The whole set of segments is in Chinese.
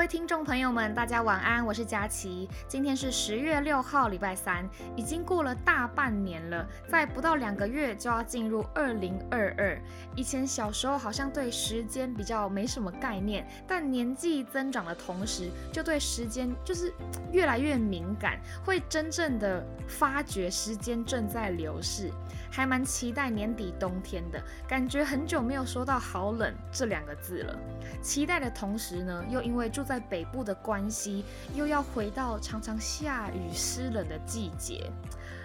各位听众朋友们，大家晚安，我是佳琪。今天是十月六号，礼拜三，已经过了大半年了，在不到两个月就要进入二零二二。以前小时候好像对时间比较没什么概念，但年纪增长的同时，就对时间就是越来越敏感，会真正的发觉时间正在流逝，还蛮期待年底冬天的感觉。很久没有说到好冷这两个字了，期待的同时呢，又因为。住在北部的关系，又要回到常常下雨湿冷的季节。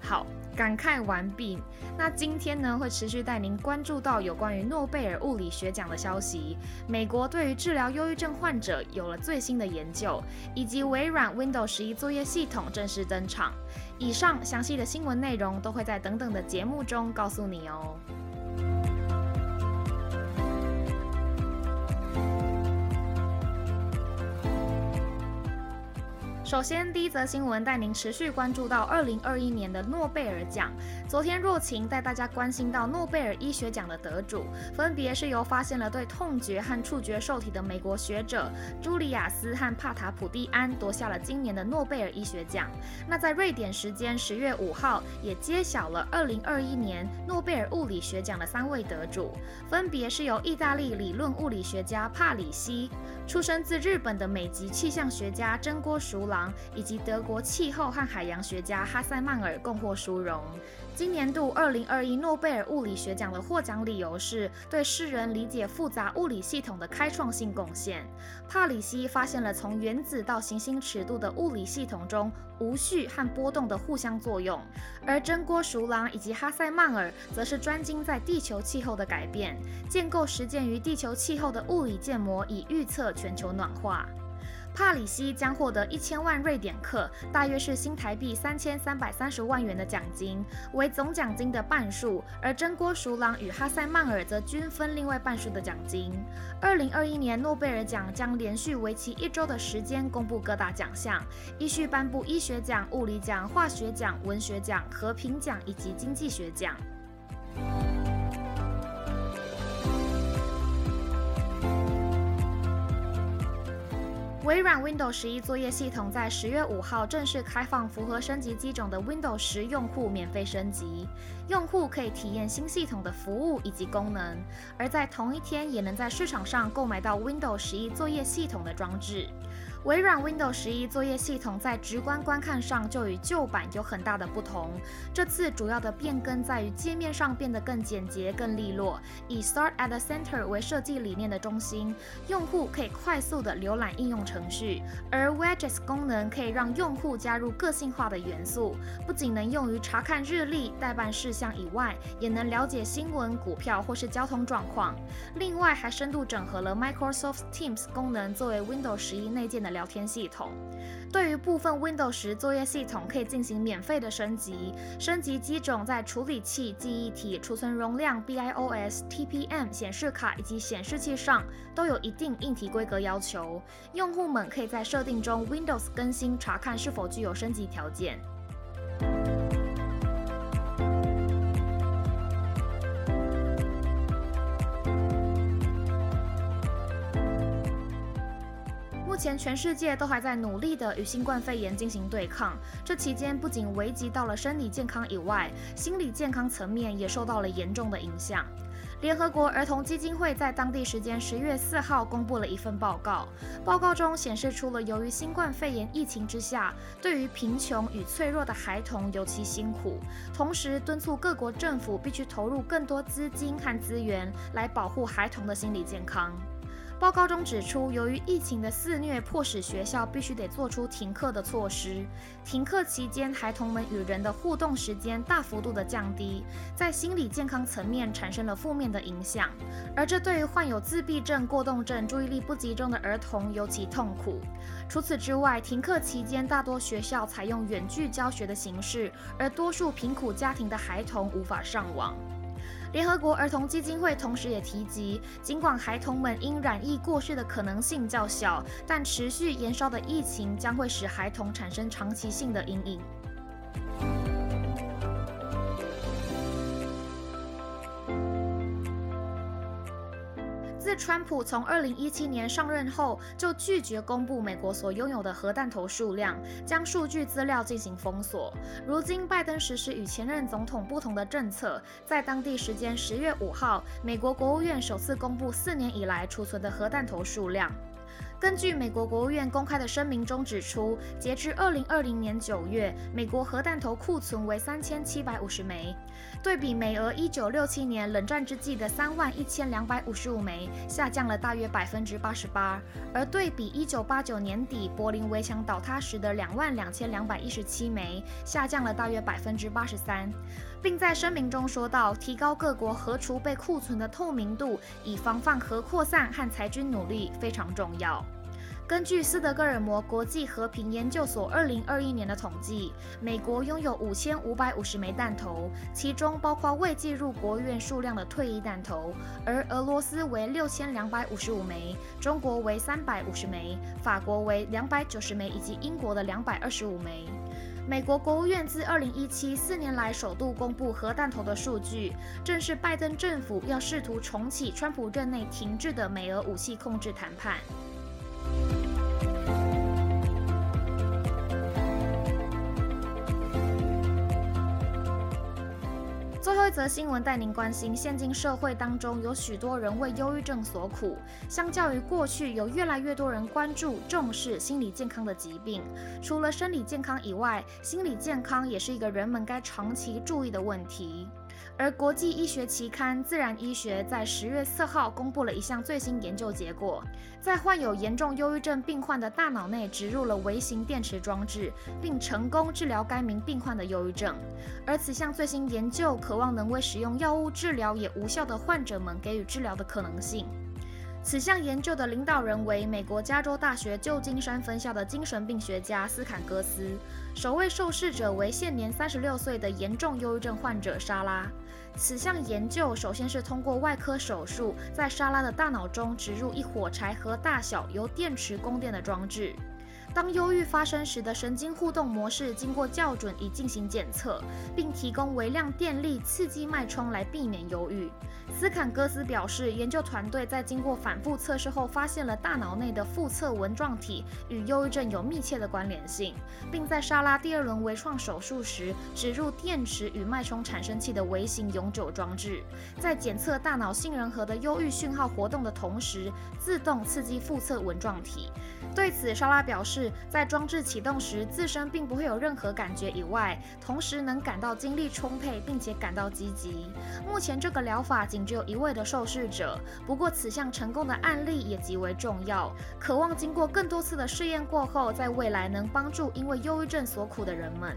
好，感慨完毕。那今天呢，会持续带您关注到有关于诺贝尔物理学奖的消息。美国对于治疗忧郁症患者有了最新的研究，以及微软 Windows 十一作业系统正式登场。以上详细的新闻内容都会在等等的节目中告诉你哦。首先，第一则新闻带您持续关注到二零二一年的诺贝尔奖。昨天，若晴带大家关心到诺贝尔医学奖的得主，分别是由发现了对痛觉和触觉受体的美国学者朱里亚斯和帕塔普蒂安夺下了今年的诺贝尔医学奖。那在瑞典时间十月五号，也揭晓了二零二一年诺贝尔物理学奖的三位得主，分别是由意大利理论物理学家帕里西、出生自日本的美籍气象学家真锅熟以及德国气候和海洋学家哈塞曼尔共获殊荣。今年度二零二一诺贝尔物理学奖的获奖理由是对世人理解复杂物理系统的开创性贡献。帕里西发现了从原子到行星尺度的物理系统中无序和波动的互相作用，而真锅熟郎以及哈塞曼尔则是专精在地球气候的改变，建构实践于地球气候的物理建模，以预测全球暖化。帕里西将获得一千万瑞典克，大约是新台币三千三百三十万元的奖金，为总奖金的半数；而真锅熟郎与哈塞曼尔则均分另外半数的奖金。二零二一年诺贝尔奖将连续为期一周的时间公布各大奖项，依序颁布医学奖、物理奖、化学奖、文学奖、和平奖以及经济学奖。微软 Windows 十一作业系统在十月五号正式开放，符合升级机种的 Windows 十用户免费升级。用户可以体验新系统的服务以及功能，而在同一天也能在市场上购买到 Windows 十一作业系统的装置。微软 Windows 十一作业系统在直观观看上就与旧版有很大的不同。这次主要的变更在于界面上变得更简洁、更利落，以 Start at the Center 为设计理念的中心。用户可以快速的浏览应用程程序，而 Widgets 功能可以让用户加入个性化的元素，不仅能用于查看日历、代办事项以外，也能了解新闻、股票或是交通状况。另外，还深度整合了 Microsoft Teams 功能，作为 Windows 十一内建的。聊天系统对于部分 Windows 十作业系统可以进行免费的升级，升级机种在处理器、记忆体、储存容量、BIOS、TPM 显示卡以及显示器上都有一定硬体规格要求。用户们可以在设定中 Windows 更新查看是否具有升级条件。前全世界都还在努力的与新冠肺炎进行对抗，这期间不仅危及到了生理健康以外，心理健康层面也受到了严重的影响。联合国儿童基金会在当地时间十月四号公布了一份报告，报告中显示出了由于新冠肺炎疫情之下，对于贫穷与脆弱的孩童尤其辛苦，同时敦促各国政府必须投入更多资金和资源来保护孩童的心理健康。报告中指出，由于疫情的肆虐，迫使学校必须得做出停课的措施。停课期间，孩童们与人的互动时间大幅度的降低，在心理健康层面产生了负面的影响。而这对于患有自闭症、过动症、注意力不集中的儿童尤其痛苦。除此之外，停课期间大多学校采用远距教学的形式，而多数贫苦家庭的孩童无法上网。联合国儿童基金会同时也提及，尽管孩童们因染疫过世的可能性较小，但持续延烧的疫情将会使孩童产生长期性的阴影。川普从二零一七年上任后，就拒绝公布美国所拥有的核弹头数量，将数据资料进行封锁。如今，拜登实施与前任总统不同的政策，在当地时间十月五号，美国国务院首次公布四年以来储存的核弹头数量。根据美国国务院公开的声明中指出，截至二零二零年九月，美国核弹头库存为三千七百五十枚，对比美俄一九六七年冷战之际的三万一千两百五十五枚，下降了大约百分之八十八；而对比一九八九年底柏林围墙倒塌时的两万两千两百一十七枚，下降了大约百分之八十三，并在声明中说到，提高各国核储备库存的透明度，以防范核扩散和裁军努力非常重要。根据斯德哥尔摩国际和平研究所二零二一年的统计，美国拥有五千五百五十枚弹头，其中包括未计入国务院数量的退役弹头；而俄罗斯为六千两百五十五枚，中国为三百五十枚，法国为两百九十枚，以及英国的两百二十五枚。美国国务院自二零一七四年来首度公布核弹头的数据，正是拜登政府要试图重启川普任内停滞的美俄武器控制谈判。则新闻带您关心，现今社会当中有许多人为忧郁症所苦。相较于过去，有越来越多人关注重视心理健康的疾病。除了生理健康以外，心理健康也是一个人们该长期注意的问题。而国际医学期刊《自然医学》在十月四号公布了一项最新研究结果，在患有严重忧郁症病患的大脑内植入了微型电池装置，并成功治疗该名病患的忧郁症。而此项最新研究渴望能为使用药物治疗也无效的患者们给予治疗的可能性。此项研究的领导人为美国加州大学旧金山分校的精神病学家斯坎戈斯，首位受试者为现年三十六岁的严重忧郁症患者莎拉。此项研究首先是通过外科手术，在莎拉的大脑中植入一火柴盒大小、由电池供电的装置。当忧郁发生时的神经互动模式经过校准以进行检测，并提供微量电力刺激脉冲来避免忧郁。斯坎戈斯表示，研究团队在经过反复测试后，发现了大脑内的腹侧纹状体与忧郁症有密切的关联性，并在莎拉第二轮微创手术时植入电池与脉冲产生器的微型永久装置，在检测大脑杏仁核的忧郁讯号活动的同时，自动刺激腹侧纹状体。对此，莎拉表示，在装置启动时，自身并不会有任何感觉以外，同时能感到精力充沛，并且感到积极。目前这个疗法仅只有一位的受试者，不过此项成功的案例也极为重要，渴望经过更多次的试验过后，在未来能帮助因为忧郁症所苦的人们。